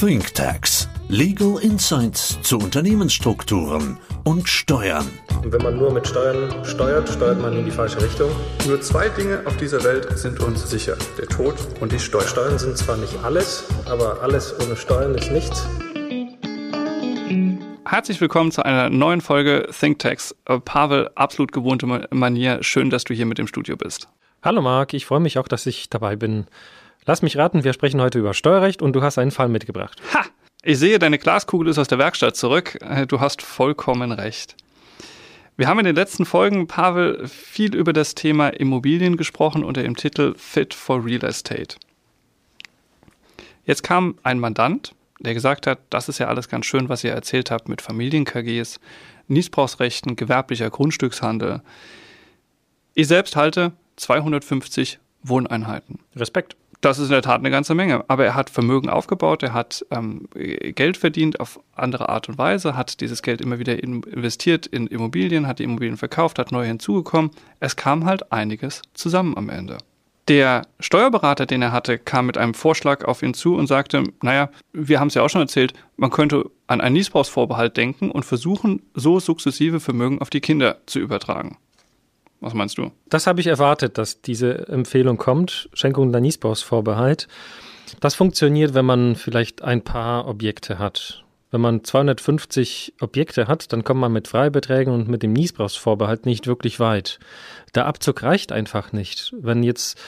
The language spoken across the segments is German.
ThinkTax. Legal Insights zu Unternehmensstrukturen und Steuern. Und wenn man nur mit Steuern steuert, steuert man in die falsche Richtung. Nur zwei Dinge auf dieser Welt sind uns sicher. Der Tod und die Steuern. Steuern sind zwar nicht alles, aber alles ohne Steuern ist nichts. Herzlich willkommen zu einer neuen Folge ThinkTax. Äh, Pavel, absolut gewohnte Manier. Schön, dass du hier mit im Studio bist. Hallo Marc, ich freue mich auch, dass ich dabei bin. Lass mich raten, wir sprechen heute über Steuerrecht und du hast einen Fall mitgebracht. Ha! Ich sehe, deine Glaskugel ist aus der Werkstatt zurück. Äh, du hast vollkommen recht. Wir haben in den letzten Folgen, Pavel, viel über das Thema Immobilien gesprochen unter dem Titel Fit for Real Estate. Jetzt kam ein Mandant, der gesagt hat, das ist ja alles ganz schön, was ihr erzählt habt mit Familien-KGs, Niesbrauchsrechten, gewerblicher Grundstückshandel. Ich selbst halte 250 Wohneinheiten. Respekt. Das ist in der Tat eine ganze Menge. Aber er hat Vermögen aufgebaut, er hat ähm, Geld verdient auf andere Art und Weise, hat dieses Geld immer wieder investiert in Immobilien, hat die Immobilien verkauft, hat neue hinzugekommen. Es kam halt einiges zusammen am Ende. Der Steuerberater, den er hatte, kam mit einem Vorschlag auf ihn zu und sagte, naja, wir haben es ja auch schon erzählt, man könnte an einen Niesbrauchsvorbehalt denken und versuchen, so sukzessive Vermögen auf die Kinder zu übertragen. Was meinst du? Das habe ich erwartet, dass diese Empfehlung kommt. Schenkung der Niesbrauchsvorbehalt. Das funktioniert, wenn man vielleicht ein paar Objekte hat. Wenn man 250 Objekte hat, dann kommt man mit Freibeträgen und mit dem Niesbrauchsvorbehalt nicht wirklich weit. Der Abzug reicht einfach nicht. Wenn jetzt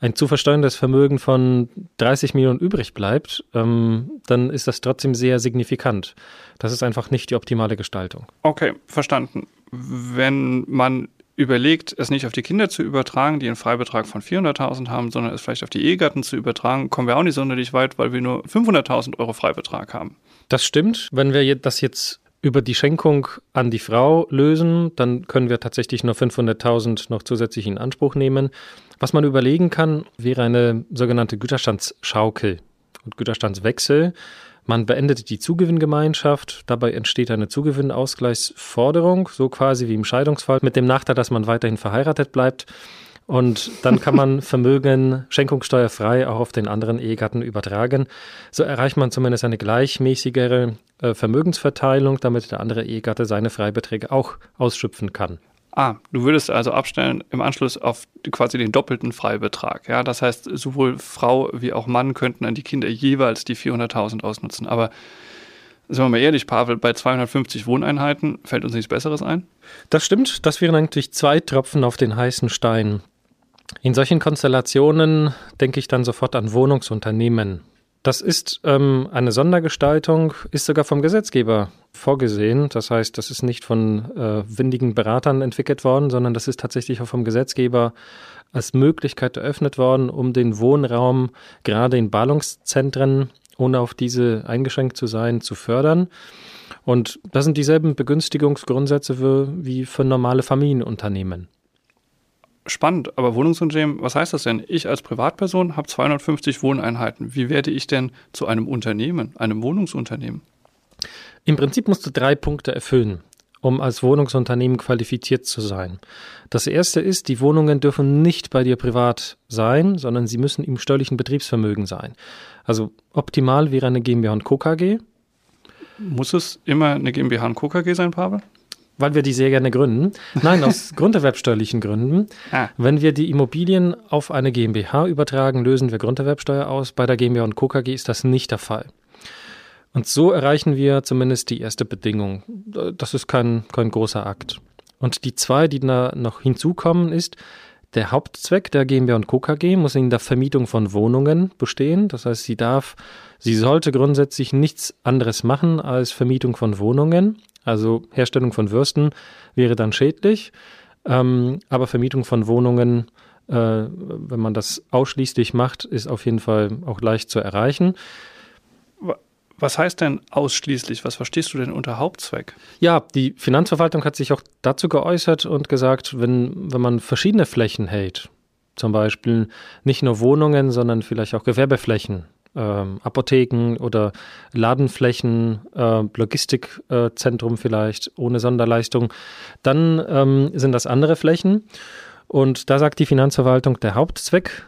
ein zu versteuerndes Vermögen von 30 Millionen übrig bleibt, ähm, dann ist das trotzdem sehr signifikant. Das ist einfach nicht die optimale Gestaltung. Okay, verstanden. Wenn man überlegt, es nicht auf die Kinder zu übertragen, die einen Freibetrag von 400.000 haben, sondern es vielleicht auf die Ehegatten zu übertragen, kommen wir auch nicht sonderlich weit, weil wir nur 500.000 Euro Freibetrag haben. Das stimmt. Wenn wir das jetzt über die Schenkung an die Frau lösen, dann können wir tatsächlich nur 500.000 noch zusätzlich in Anspruch nehmen. Was man überlegen kann, wäre eine sogenannte Güterstandsschaukel und Güterstandswechsel. Man beendet die Zugewinngemeinschaft, dabei entsteht eine Zugewinnausgleichsforderung, so quasi wie im Scheidungsfall, mit dem Nachteil, dass man weiterhin verheiratet bleibt. Und dann kann man Vermögen schenkungssteuerfrei auch auf den anderen Ehegatten übertragen. So erreicht man zumindest eine gleichmäßigere äh, Vermögensverteilung, damit der andere Ehegatte seine Freibeträge auch ausschöpfen kann. Ah, du würdest also abstellen im Anschluss auf quasi den doppelten Freibetrag. Ja, das heißt, sowohl Frau wie auch Mann könnten an die Kinder jeweils die 400.000 ausnutzen. Aber Sagen wir mal ehrlich, Pavel, bei 250 Wohneinheiten fällt uns nichts Besseres ein? Das stimmt. Das wären eigentlich zwei Tropfen auf den heißen Stein. In solchen Konstellationen denke ich dann sofort an Wohnungsunternehmen. Das ist ähm, eine Sondergestaltung, ist sogar vom Gesetzgeber vorgesehen. Das heißt, das ist nicht von äh, windigen Beratern entwickelt worden, sondern das ist tatsächlich auch vom Gesetzgeber als Möglichkeit eröffnet worden, um den Wohnraum gerade in Ballungszentren, ohne auf diese eingeschränkt zu sein, zu fördern. Und das sind dieselben Begünstigungsgrundsätze wie für normale Familienunternehmen spannend, aber Wohnungsunternehmen, was heißt das denn? Ich als Privatperson habe 250 Wohneinheiten. Wie werde ich denn zu einem Unternehmen, einem Wohnungsunternehmen? Im Prinzip musst du drei Punkte erfüllen, um als Wohnungsunternehmen qualifiziert zu sein. Das erste ist, die Wohnungen dürfen nicht bei dir privat sein, sondern sie müssen im steuerlichen Betriebsvermögen sein. Also optimal wäre eine GmbH und Co. KG. Muss es immer eine GmbH und Co. KG sein, Pavel? Weil wir die sehr gerne gründen. Nein, aus grunderwerbsteuerlichen Gründen. Ah. Wenn wir die Immobilien auf eine GmbH übertragen, lösen wir Grunderwerbsteuer aus. Bei der GmbH und Co. KG ist das nicht der Fall. Und so erreichen wir zumindest die erste Bedingung. Das ist kein, kein großer Akt. Und die zwei, die da noch hinzukommen, ist, der Hauptzweck der GmbH und Co. KG muss in der Vermietung von Wohnungen bestehen. Das heißt, sie darf, sie sollte grundsätzlich nichts anderes machen als Vermietung von Wohnungen. Also Herstellung von Würsten wäre dann schädlich, ähm, aber Vermietung von Wohnungen, äh, wenn man das ausschließlich macht, ist auf jeden Fall auch leicht zu erreichen. Was heißt denn ausschließlich? Was verstehst du denn unter Hauptzweck? Ja, die Finanzverwaltung hat sich auch dazu geäußert und gesagt, wenn, wenn man verschiedene Flächen hält, zum Beispiel nicht nur Wohnungen, sondern vielleicht auch Gewerbeflächen, ähm, Apotheken oder Ladenflächen, äh, Logistikzentrum äh, vielleicht ohne Sonderleistung, dann ähm, sind das andere Flächen. Und da sagt die Finanzverwaltung, der Hauptzweck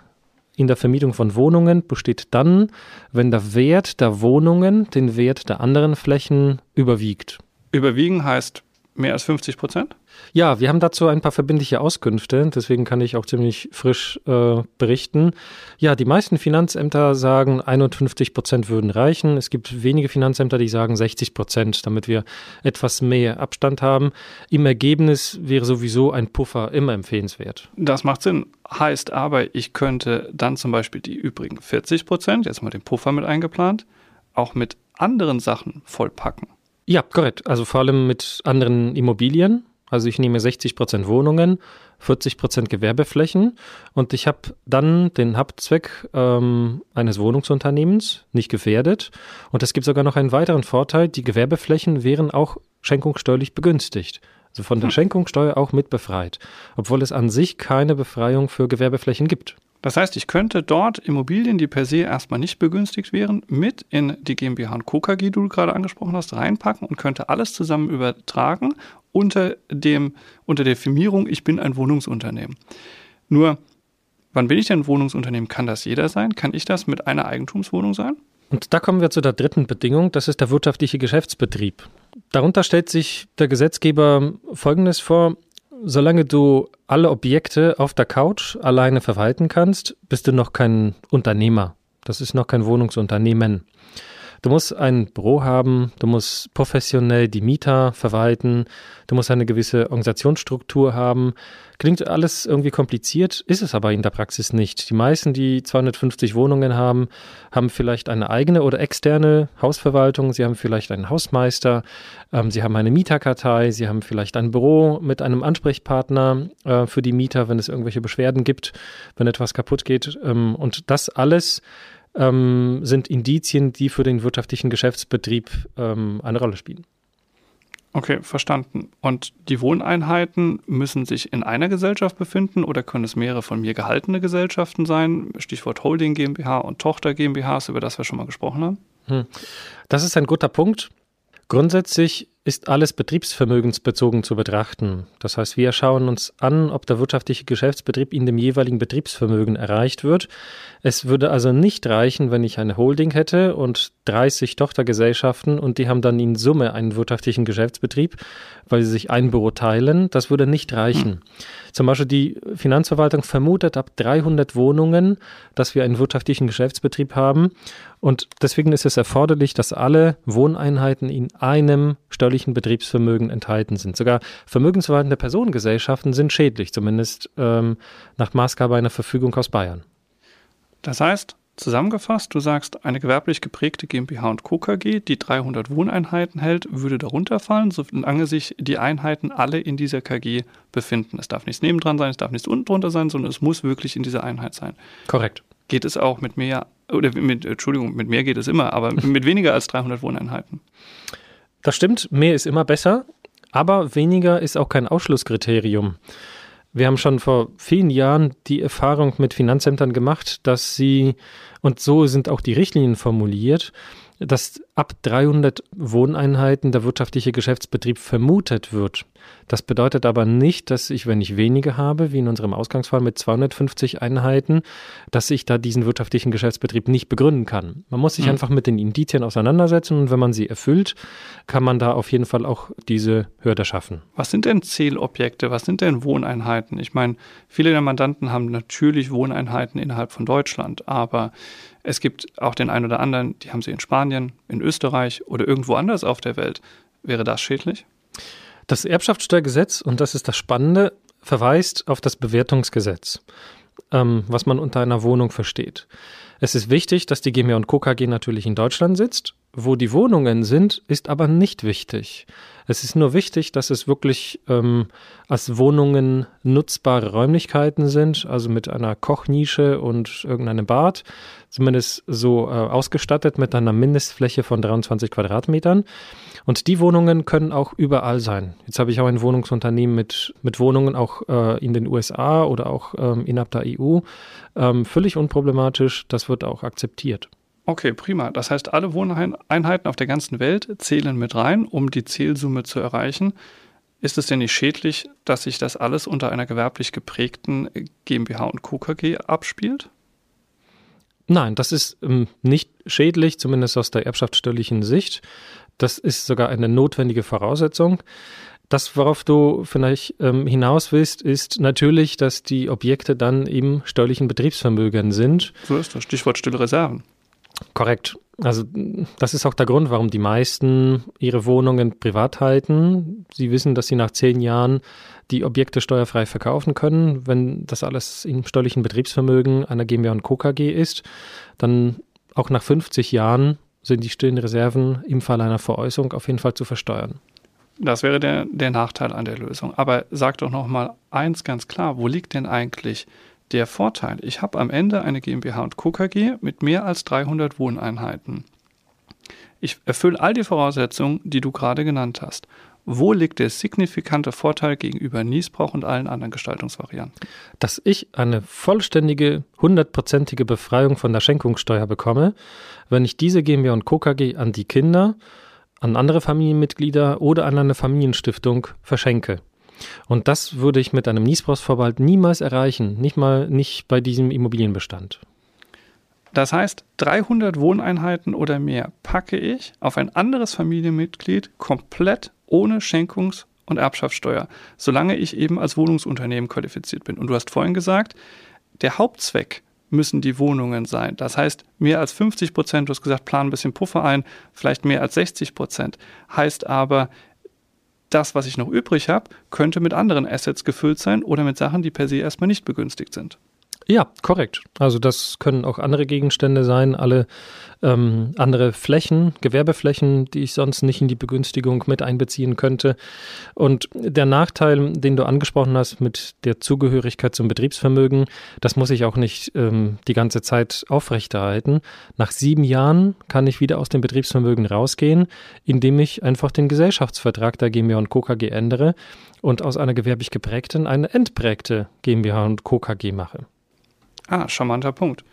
in der Vermietung von Wohnungen besteht dann, wenn der Wert der Wohnungen den Wert der anderen Flächen überwiegt. Überwiegen heißt mehr als 50 Prozent? Ja, wir haben dazu ein paar verbindliche Auskünfte, deswegen kann ich auch ziemlich frisch äh, berichten. Ja, die meisten Finanzämter sagen, 51 Prozent würden reichen. Es gibt wenige Finanzämter, die sagen 60 Prozent, damit wir etwas mehr Abstand haben. Im Ergebnis wäre sowieso ein Puffer immer empfehlenswert. Das macht Sinn. Heißt aber, ich könnte dann zum Beispiel die übrigen 40 Prozent, jetzt mal den Puffer mit eingeplant, auch mit anderen Sachen vollpacken. Ja, korrekt. Also vor allem mit anderen Immobilien. Also ich nehme 60 Prozent Wohnungen, 40 Prozent Gewerbeflächen und ich habe dann den Hauptzweck ähm, eines Wohnungsunternehmens nicht gefährdet. Und es gibt sogar noch einen weiteren Vorteil, die Gewerbeflächen wären auch schenkungssteuerlich begünstigt. Also von der hm. Schenkungssteuer auch mit befreit, obwohl es an sich keine Befreiung für Gewerbeflächen gibt. Das heißt, ich könnte dort Immobilien, die per se erstmal nicht begünstigt wären, mit in die GmbH und Co. Die du gerade angesprochen hast, reinpacken und könnte alles zusammen übertragen unter, dem, unter der Firmierung, ich bin ein Wohnungsunternehmen. Nur, wann bin ich denn ein Wohnungsunternehmen? Kann das jeder sein? Kann ich das mit einer Eigentumswohnung sein? Und da kommen wir zu der dritten Bedingung, das ist der wirtschaftliche Geschäftsbetrieb. Darunter stellt sich der Gesetzgeber Folgendes vor, solange du alle Objekte auf der Couch alleine verwalten kannst, bist du noch kein Unternehmer. Das ist noch kein Wohnungsunternehmen. Du musst ein Büro haben, du musst professionell die Mieter verwalten, du musst eine gewisse Organisationsstruktur haben. Klingt alles irgendwie kompliziert, ist es aber in der Praxis nicht. Die meisten, die 250 Wohnungen haben, haben vielleicht eine eigene oder externe Hausverwaltung, sie haben vielleicht einen Hausmeister, ähm, sie haben eine Mieterkartei, sie haben vielleicht ein Büro mit einem Ansprechpartner äh, für die Mieter, wenn es irgendwelche Beschwerden gibt, wenn etwas kaputt geht. Ähm, und das alles ähm, sind Indizien, die für den wirtschaftlichen Geschäftsbetrieb ähm, eine Rolle spielen. Okay, verstanden. Und die Wohneinheiten müssen sich in einer Gesellschaft befinden oder können es mehrere von mir gehaltene Gesellschaften sein? Stichwort Holding GmbH und Tochter GmbHs, über das wir schon mal gesprochen haben. Hm. Das ist ein guter Punkt. Grundsätzlich ist alles betriebsvermögensbezogen zu betrachten. Das heißt, wir schauen uns an, ob der wirtschaftliche Geschäftsbetrieb in dem jeweiligen Betriebsvermögen erreicht wird. Es würde also nicht reichen, wenn ich eine Holding hätte und 30 Tochtergesellschaften und die haben dann in Summe einen wirtschaftlichen Geschäftsbetrieb, weil sie sich ein Büro teilen. Das würde nicht reichen. Hm. Zum Beispiel die Finanzverwaltung vermutet ab 300 Wohnungen, dass wir einen wirtschaftlichen Geschäftsbetrieb haben. Und deswegen ist es erforderlich, dass alle Wohneinheiten in einem steuerlichen Betriebsvermögen enthalten sind. Sogar vermögensverwaltende Personengesellschaften sind schädlich, zumindest ähm, nach Maßgabe einer Verfügung aus Bayern. Das heißt, zusammengefasst, du sagst, eine gewerblich geprägte GmbH und Co. KG, die 300 Wohneinheiten hält, würde darunter fallen, solange sich die Einheiten alle in dieser KG befinden. Es darf nichts nebendran sein, es darf nichts unten drunter sein, sondern es muss wirklich in dieser Einheit sein. Korrekt. Geht es auch mit mehr oder mit, Entschuldigung, mit mehr geht es immer, aber mit weniger als 300 Wohneinheiten. Das stimmt, mehr ist immer besser, aber weniger ist auch kein Ausschlusskriterium. Wir haben schon vor vielen Jahren die Erfahrung mit Finanzämtern gemacht, dass sie, und so sind auch die Richtlinien formuliert, dass ab 300 Wohneinheiten der wirtschaftliche Geschäftsbetrieb vermutet wird. Das bedeutet aber nicht, dass ich, wenn ich wenige habe, wie in unserem Ausgangsfall mit 250 Einheiten, dass ich da diesen wirtschaftlichen Geschäftsbetrieb nicht begründen kann. Man muss sich mhm. einfach mit den Indizien auseinandersetzen und wenn man sie erfüllt, kann man da auf jeden Fall auch diese Hürde schaffen. Was sind denn Zielobjekte? Was sind denn Wohneinheiten? Ich meine, viele der Mandanten haben natürlich Wohneinheiten innerhalb von Deutschland, aber es gibt auch den einen oder anderen, die haben sie in Spanien, in Österreich oder irgendwo anders auf der Welt. Wäre das schädlich? Das Erbschaftssteuergesetz, und das ist das Spannende, verweist auf das Bewertungsgesetz, ähm, was man unter einer Wohnung versteht. Es ist wichtig, dass die GmbH und Co. KG natürlich in Deutschland sitzt. Wo die Wohnungen sind, ist aber nicht wichtig. Es ist nur wichtig, dass es wirklich ähm, als Wohnungen nutzbare Räumlichkeiten sind, also mit einer Kochnische und irgendeinem Bad, zumindest so äh, ausgestattet mit einer Mindestfläche von 23 Quadratmetern. Und die Wohnungen können auch überall sein. Jetzt habe ich auch ein Wohnungsunternehmen mit, mit Wohnungen auch äh, in den USA oder auch ähm, innerhalb der EU. Ähm, völlig unproblematisch, das wird auch akzeptiert. Okay, prima. Das heißt, alle Wohneinheiten auf der ganzen Welt zählen mit rein, um die Zielsumme zu erreichen. Ist es denn nicht schädlich, dass sich das alles unter einer gewerblich geprägten GmbH und Co. KG abspielt? Nein, das ist ähm, nicht schädlich, zumindest aus der erbschaftssteuerlichen Sicht. Das ist sogar eine notwendige Voraussetzung. Das, worauf du vielleicht ähm, hinaus willst, ist natürlich, dass die Objekte dann im steuerlichen Betriebsvermögen sind. So ist das. Stichwort stille Reserven. Korrekt. Also das ist auch der Grund, warum die meisten ihre Wohnungen privat halten. Sie wissen, dass sie nach zehn Jahren die Objekte steuerfrei verkaufen können. Wenn das alles im steuerlichen Betriebsvermögen einer GmbH und Co. KG ist, dann auch nach 50 Jahren sind die stillen Reserven im Fall einer Veräußerung auf jeden Fall zu versteuern. Das wäre der, der Nachteil an der Lösung. Aber sag doch noch mal eins ganz klar: Wo liegt denn eigentlich der Vorteil? Ich habe am Ende eine GmbH und Co. KG mit mehr als 300 Wohneinheiten. Ich erfülle all die Voraussetzungen, die du gerade genannt hast. Wo liegt der signifikante Vorteil gegenüber Niesbrauch und allen anderen Gestaltungsvarianten? Dass ich eine vollständige, hundertprozentige Befreiung von der Schenkungssteuer bekomme, wenn ich diese GmbH und Co. KG an die Kinder, an andere Familienmitglieder oder an eine Familienstiftung verschenke. Und das würde ich mit einem Niesbrauchsvorbehalt niemals erreichen, nicht mal nicht bei diesem Immobilienbestand. Das heißt, 300 Wohneinheiten oder mehr packe ich auf ein anderes Familienmitglied komplett ohne Schenkungs- und Erbschaftssteuer, solange ich eben als Wohnungsunternehmen qualifiziert bin. Und du hast vorhin gesagt, der Hauptzweck müssen die Wohnungen sein. Das heißt, mehr als 50 Prozent, du hast gesagt, plan ein bisschen Puffer ein, vielleicht mehr als 60 Prozent. Heißt aber, das, was ich noch übrig habe, könnte mit anderen Assets gefüllt sein oder mit Sachen, die per se erstmal nicht begünstigt sind. Ja, korrekt. Also das können auch andere Gegenstände sein, alle ähm, andere Flächen, Gewerbeflächen, die ich sonst nicht in die Begünstigung mit einbeziehen könnte. Und der Nachteil, den du angesprochen hast mit der Zugehörigkeit zum Betriebsvermögen, das muss ich auch nicht ähm, die ganze Zeit aufrechterhalten. Nach sieben Jahren kann ich wieder aus dem Betriebsvermögen rausgehen, indem ich einfach den Gesellschaftsvertrag der GmbH und Co. KG ändere und aus einer gewerblich geprägten eine entprägte GmbH und Co. KG mache. Ah, charmanter Punkt.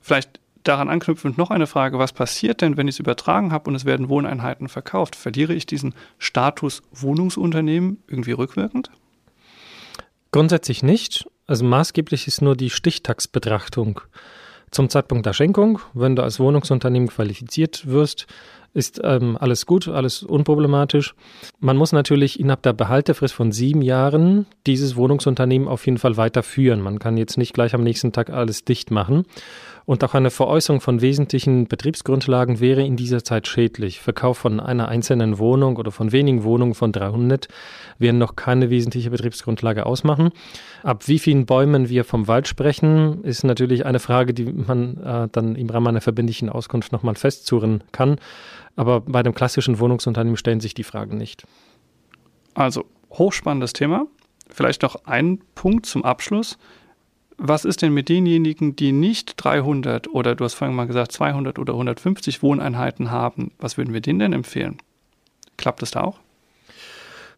Vielleicht daran anknüpfend noch eine Frage, was passiert denn, wenn ich es übertragen habe und es werden Wohneinheiten verkauft? Verliere ich diesen Status Wohnungsunternehmen irgendwie rückwirkend? Grundsätzlich nicht. Also maßgeblich ist nur die Stichtagsbetrachtung. Zum Zeitpunkt der Schenkung, wenn du als Wohnungsunternehmen qualifiziert wirst, ist ähm, alles gut, alles unproblematisch. Man muss natürlich innerhalb der Behaltefrist von sieben Jahren dieses Wohnungsunternehmen auf jeden Fall weiterführen. Man kann jetzt nicht gleich am nächsten Tag alles dicht machen. Und auch eine Veräußerung von wesentlichen Betriebsgrundlagen wäre in dieser Zeit schädlich. Verkauf von einer einzelnen Wohnung oder von wenigen Wohnungen von 300 werden noch keine wesentliche Betriebsgrundlage ausmachen. Ab wie vielen Bäumen wir vom Wald sprechen, ist natürlich eine Frage, die man äh, dann im Rahmen einer verbindlichen Auskunft nochmal festzurren kann. Aber bei dem klassischen Wohnungsunternehmen stellen sich die Fragen nicht. Also, hochspannendes Thema. Vielleicht noch ein Punkt zum Abschluss. Was ist denn mit denjenigen, die nicht 300 oder du hast vorhin mal gesagt 200 oder 150 Wohneinheiten haben? Was würden wir denen denn empfehlen? Klappt das da auch?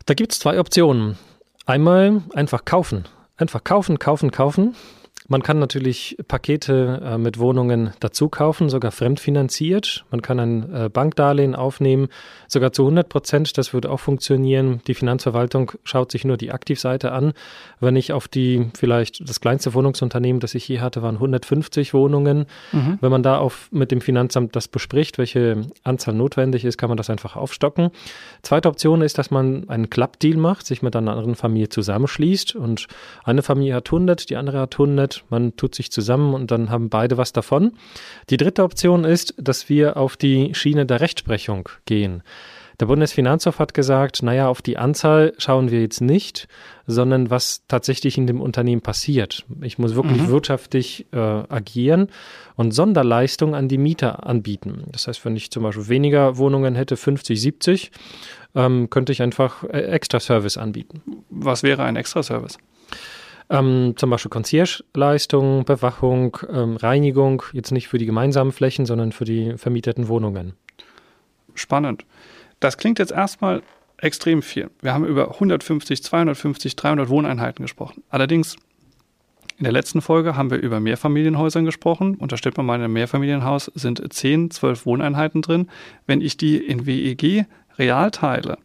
Da gibt es zwei Optionen. Einmal einfach kaufen. Einfach kaufen, kaufen, kaufen. Man kann natürlich Pakete äh, mit Wohnungen dazu kaufen, sogar fremdfinanziert. Man kann ein äh, Bankdarlehen aufnehmen, sogar zu 100 Prozent. Das würde auch funktionieren. Die Finanzverwaltung schaut sich nur die Aktivseite an. Wenn ich auf die, vielleicht das kleinste Wohnungsunternehmen, das ich je hatte, waren 150 Wohnungen. Mhm. Wenn man da auf, mit dem Finanzamt das bespricht, welche Anzahl notwendig ist, kann man das einfach aufstocken. Zweite Option ist, dass man einen Klappdeal macht, sich mit einer anderen Familie zusammenschließt und eine Familie hat 100, die andere hat 100 man tut sich zusammen und dann haben beide was davon. Die dritte Option ist, dass wir auf die Schiene der Rechtsprechung gehen. Der Bundesfinanzhof hat gesagt, naja, auf die Anzahl schauen wir jetzt nicht, sondern was tatsächlich in dem Unternehmen passiert. Ich muss wirklich mhm. wirtschaftlich äh, agieren und Sonderleistungen an die Mieter anbieten. Das heißt, wenn ich zum Beispiel weniger Wohnungen hätte, 50, 70, ähm, könnte ich einfach äh, Extra-Service anbieten. Was wäre ein Extra-Service? Ähm, zum Beispiel Concierge-Leistung, Bewachung, ähm, Reinigung, jetzt nicht für die gemeinsamen Flächen, sondern für die vermieteten Wohnungen. Spannend. Das klingt jetzt erstmal extrem viel. Wir haben über 150, 250, 300 Wohneinheiten gesprochen. Allerdings in der letzten Folge haben wir über Mehrfamilienhäusern gesprochen. Und da steht man mal, in einem Mehrfamilienhaus sind 10, 12 Wohneinheiten drin. Wenn ich die in WEG real teile,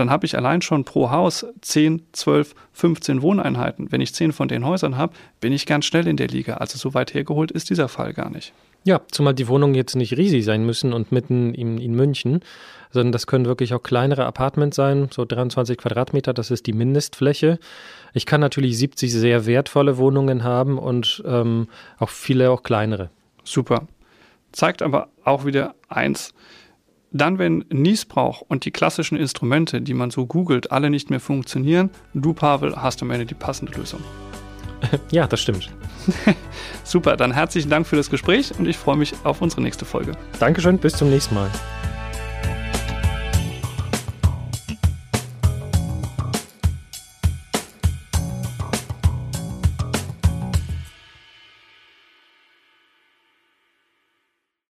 dann habe ich allein schon pro Haus 10, 12, 15 Wohneinheiten. Wenn ich 10 von den Häusern habe, bin ich ganz schnell in der Liga. Also so weit hergeholt ist dieser Fall gar nicht. Ja, zumal die Wohnungen jetzt nicht riesig sein müssen und mitten in, in München, sondern das können wirklich auch kleinere Apartments sein, so 23 Quadratmeter, das ist die Mindestfläche. Ich kann natürlich 70 sehr wertvolle Wohnungen haben und ähm, auch viele auch kleinere. Super. Zeigt aber auch wieder eins. Dann, wenn Niesbrauch und die klassischen Instrumente, die man so googelt, alle nicht mehr funktionieren, du, Pavel, hast am Ende die passende Lösung. Ja, das stimmt. Super, dann herzlichen Dank für das Gespräch und ich freue mich auf unsere nächste Folge. Dankeschön, bis zum nächsten Mal.